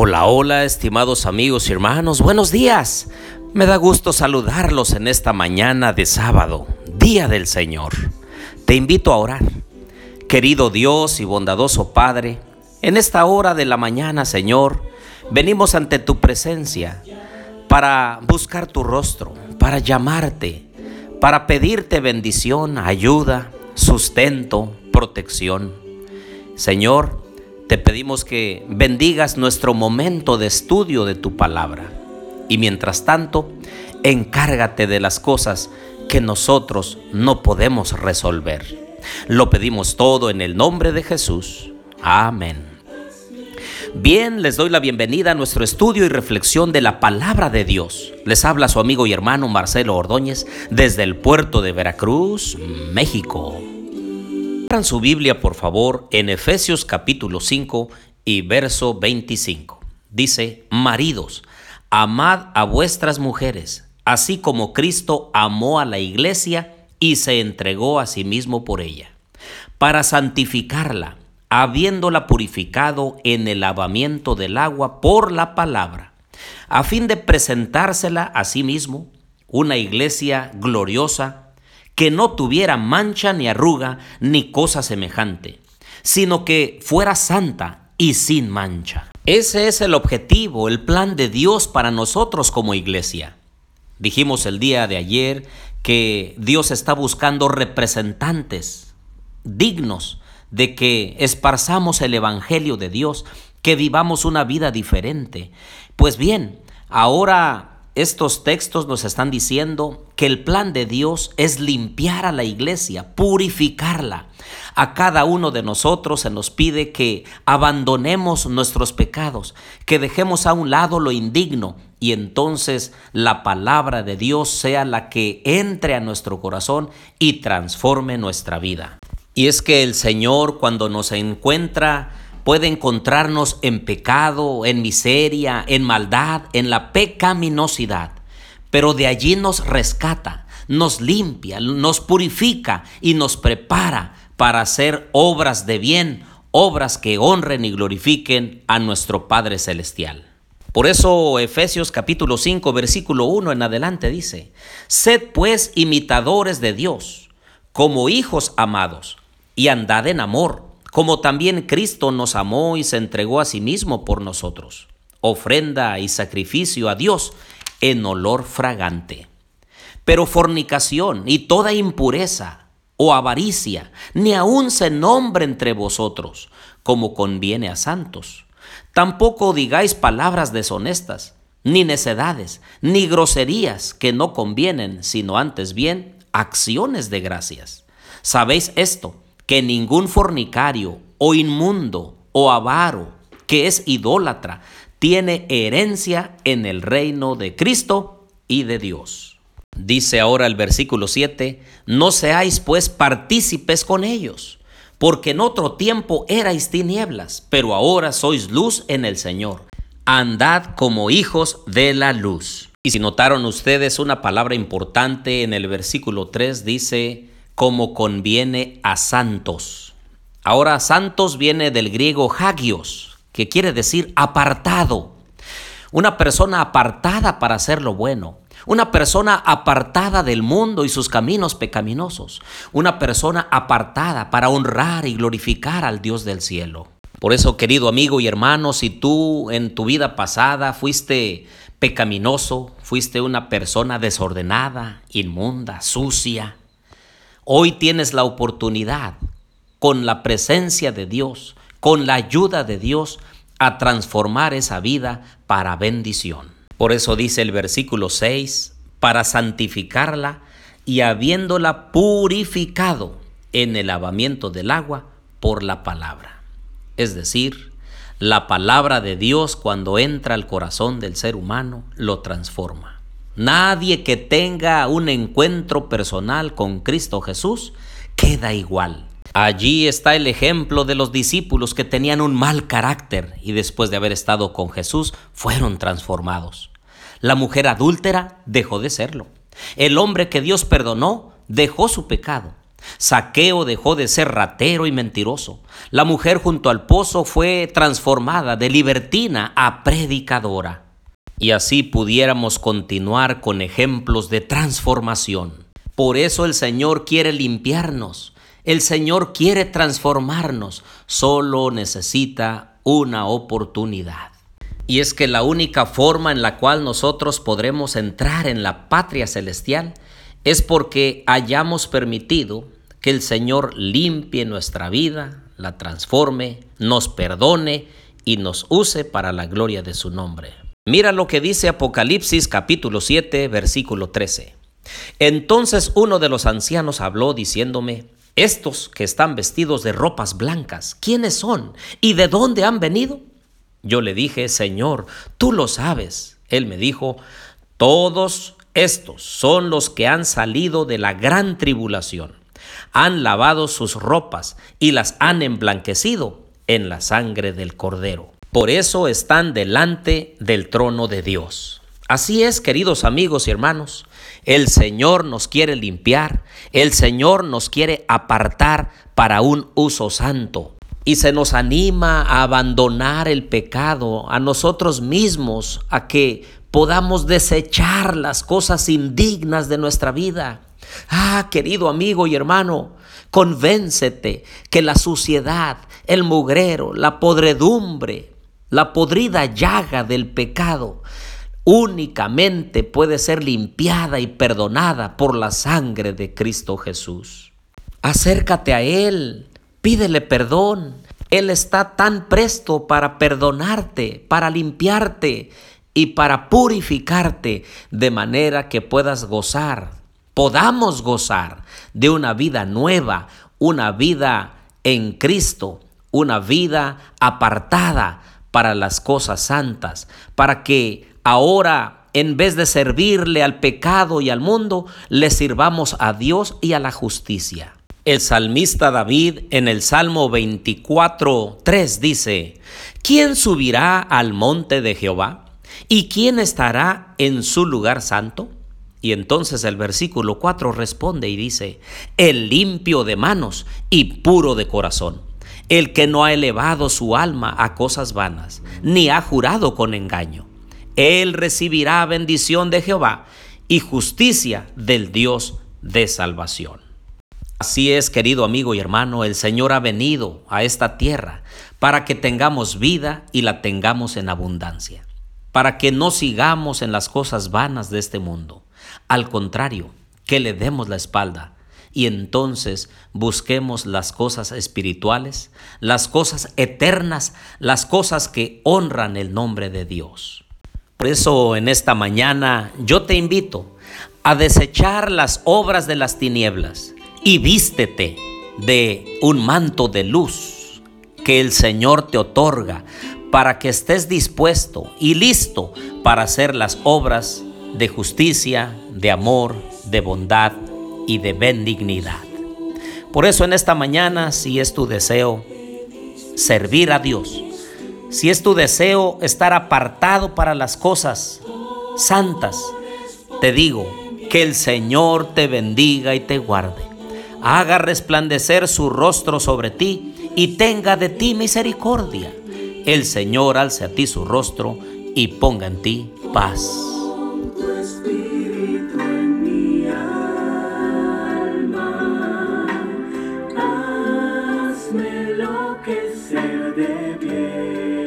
Hola, hola, estimados amigos y hermanos, buenos días. Me da gusto saludarlos en esta mañana de sábado, Día del Señor. Te invito a orar. Querido Dios y bondadoso Padre, en esta hora de la mañana, Señor, venimos ante tu presencia para buscar tu rostro, para llamarte, para pedirte bendición, ayuda, sustento, protección. Señor, te pedimos que bendigas nuestro momento de estudio de tu palabra. Y mientras tanto, encárgate de las cosas que nosotros no podemos resolver. Lo pedimos todo en el nombre de Jesús. Amén. Bien, les doy la bienvenida a nuestro estudio y reflexión de la palabra de Dios. Les habla su amigo y hermano Marcelo Ordóñez desde el puerto de Veracruz, México. Abran su Biblia, por favor, en Efesios capítulo 5 y verso 25. Dice, maridos, amad a vuestras mujeres, así como Cristo amó a la iglesia y se entregó a sí mismo por ella, para santificarla, habiéndola purificado en el lavamiento del agua por la palabra, a fin de presentársela a sí mismo, una iglesia gloriosa, que no tuviera mancha ni arruga ni cosa semejante, sino que fuera santa y sin mancha. Ese es el objetivo, el plan de Dios para nosotros como iglesia. Dijimos el día de ayer que Dios está buscando representantes dignos de que esparzamos el Evangelio de Dios, que vivamos una vida diferente. Pues bien, ahora estos textos nos están diciendo que el plan de Dios es limpiar a la iglesia, purificarla. A cada uno de nosotros se nos pide que abandonemos nuestros pecados, que dejemos a un lado lo indigno y entonces la palabra de Dios sea la que entre a nuestro corazón y transforme nuestra vida. Y es que el Señor cuando nos encuentra puede encontrarnos en pecado, en miseria, en maldad, en la pecaminosidad, pero de allí nos rescata, nos limpia, nos purifica y nos prepara para hacer obras de bien, obras que honren y glorifiquen a nuestro Padre Celestial. Por eso Efesios capítulo 5 versículo 1 en adelante dice, Sed pues imitadores de Dios, como hijos amados, y andad en amor como también Cristo nos amó y se entregó a sí mismo por nosotros, ofrenda y sacrificio a Dios en olor fragante. Pero fornicación y toda impureza o avaricia, ni aun se nombre entre vosotros, como conviene a santos. Tampoco digáis palabras deshonestas, ni necedades, ni groserías que no convienen, sino antes bien acciones de gracias. ¿Sabéis esto? Que ningún fornicario o inmundo o avaro que es idólatra tiene herencia en el reino de Cristo y de Dios. Dice ahora el versículo 7, no seáis pues partícipes con ellos, porque en otro tiempo erais tinieblas, pero ahora sois luz en el Señor. Andad como hijos de la luz. Y si notaron ustedes una palabra importante en el versículo 3, dice, como conviene a santos. Ahora, santos viene del griego hagios, que quiere decir apartado. Una persona apartada para hacer lo bueno. Una persona apartada del mundo y sus caminos pecaminosos. Una persona apartada para honrar y glorificar al Dios del cielo. Por eso, querido amigo y hermano, si tú en tu vida pasada fuiste pecaminoso, fuiste una persona desordenada, inmunda, sucia, Hoy tienes la oportunidad, con la presencia de Dios, con la ayuda de Dios, a transformar esa vida para bendición. Por eso dice el versículo 6, para santificarla y habiéndola purificado en el lavamiento del agua por la palabra. Es decir, la palabra de Dios cuando entra al corazón del ser humano lo transforma. Nadie que tenga un encuentro personal con Cristo Jesús queda igual. Allí está el ejemplo de los discípulos que tenían un mal carácter y después de haber estado con Jesús fueron transformados. La mujer adúltera dejó de serlo. El hombre que Dios perdonó dejó su pecado. Saqueo dejó de ser ratero y mentiroso. La mujer junto al pozo fue transformada de libertina a predicadora. Y así pudiéramos continuar con ejemplos de transformación. Por eso el Señor quiere limpiarnos. El Señor quiere transformarnos. Solo necesita una oportunidad. Y es que la única forma en la cual nosotros podremos entrar en la patria celestial es porque hayamos permitido que el Señor limpie nuestra vida, la transforme, nos perdone y nos use para la gloria de su nombre. Mira lo que dice Apocalipsis capítulo 7 versículo 13. Entonces uno de los ancianos habló diciéndome, estos que están vestidos de ropas blancas, ¿quiénes son? ¿Y de dónde han venido? Yo le dije, Señor, tú lo sabes. Él me dijo, todos estos son los que han salido de la gran tribulación. Han lavado sus ropas y las han emblanquecido en la sangre del cordero. Por eso están delante del trono de Dios. Así es, queridos amigos y hermanos, el Señor nos quiere limpiar, el Señor nos quiere apartar para un uso santo y se nos anima a abandonar el pecado, a nosotros mismos, a que podamos desechar las cosas indignas de nuestra vida. Ah, querido amigo y hermano, convéncete que la suciedad, el mugrero, la podredumbre, la podrida llaga del pecado únicamente puede ser limpiada y perdonada por la sangre de Cristo Jesús. Acércate a Él, Pídele perdón. Él está tan presto para perdonarte, para limpiarte y para purificarte de manera que puedas gozar, podamos gozar de una vida nueva, una vida en Cristo, una vida apartada para las cosas santas, para que ahora en vez de servirle al pecado y al mundo, le sirvamos a Dios y a la justicia. El salmista David en el Salmo 24, 3 dice, ¿quién subirá al monte de Jehová? ¿Y quién estará en su lugar santo? Y entonces el versículo 4 responde y dice, el limpio de manos y puro de corazón, el que no ha elevado su alma a cosas vanas, ni ha jurado con engaño. Él recibirá bendición de Jehová y justicia del Dios de salvación. Así es, querido amigo y hermano, el Señor ha venido a esta tierra para que tengamos vida y la tengamos en abundancia, para que no sigamos en las cosas vanas de este mundo. Al contrario, que le demos la espalda y entonces busquemos las cosas espirituales, las cosas eternas, las cosas que honran el nombre de Dios. Por eso en esta mañana yo te invito a desechar las obras de las tinieblas y vístete de un manto de luz que el Señor te otorga para que estés dispuesto y listo para hacer las obras de justicia, de amor, de bondad y de benignidad. Por eso en esta mañana, si es tu deseo servir a Dios, si es tu deseo estar apartado para las cosas santas, te digo que el Señor te bendiga y te guarde haga resplandecer su rostro sobre ti y tenga de ti misericordia. El Señor alce a ti su rostro y ponga en ti paz. Thank you.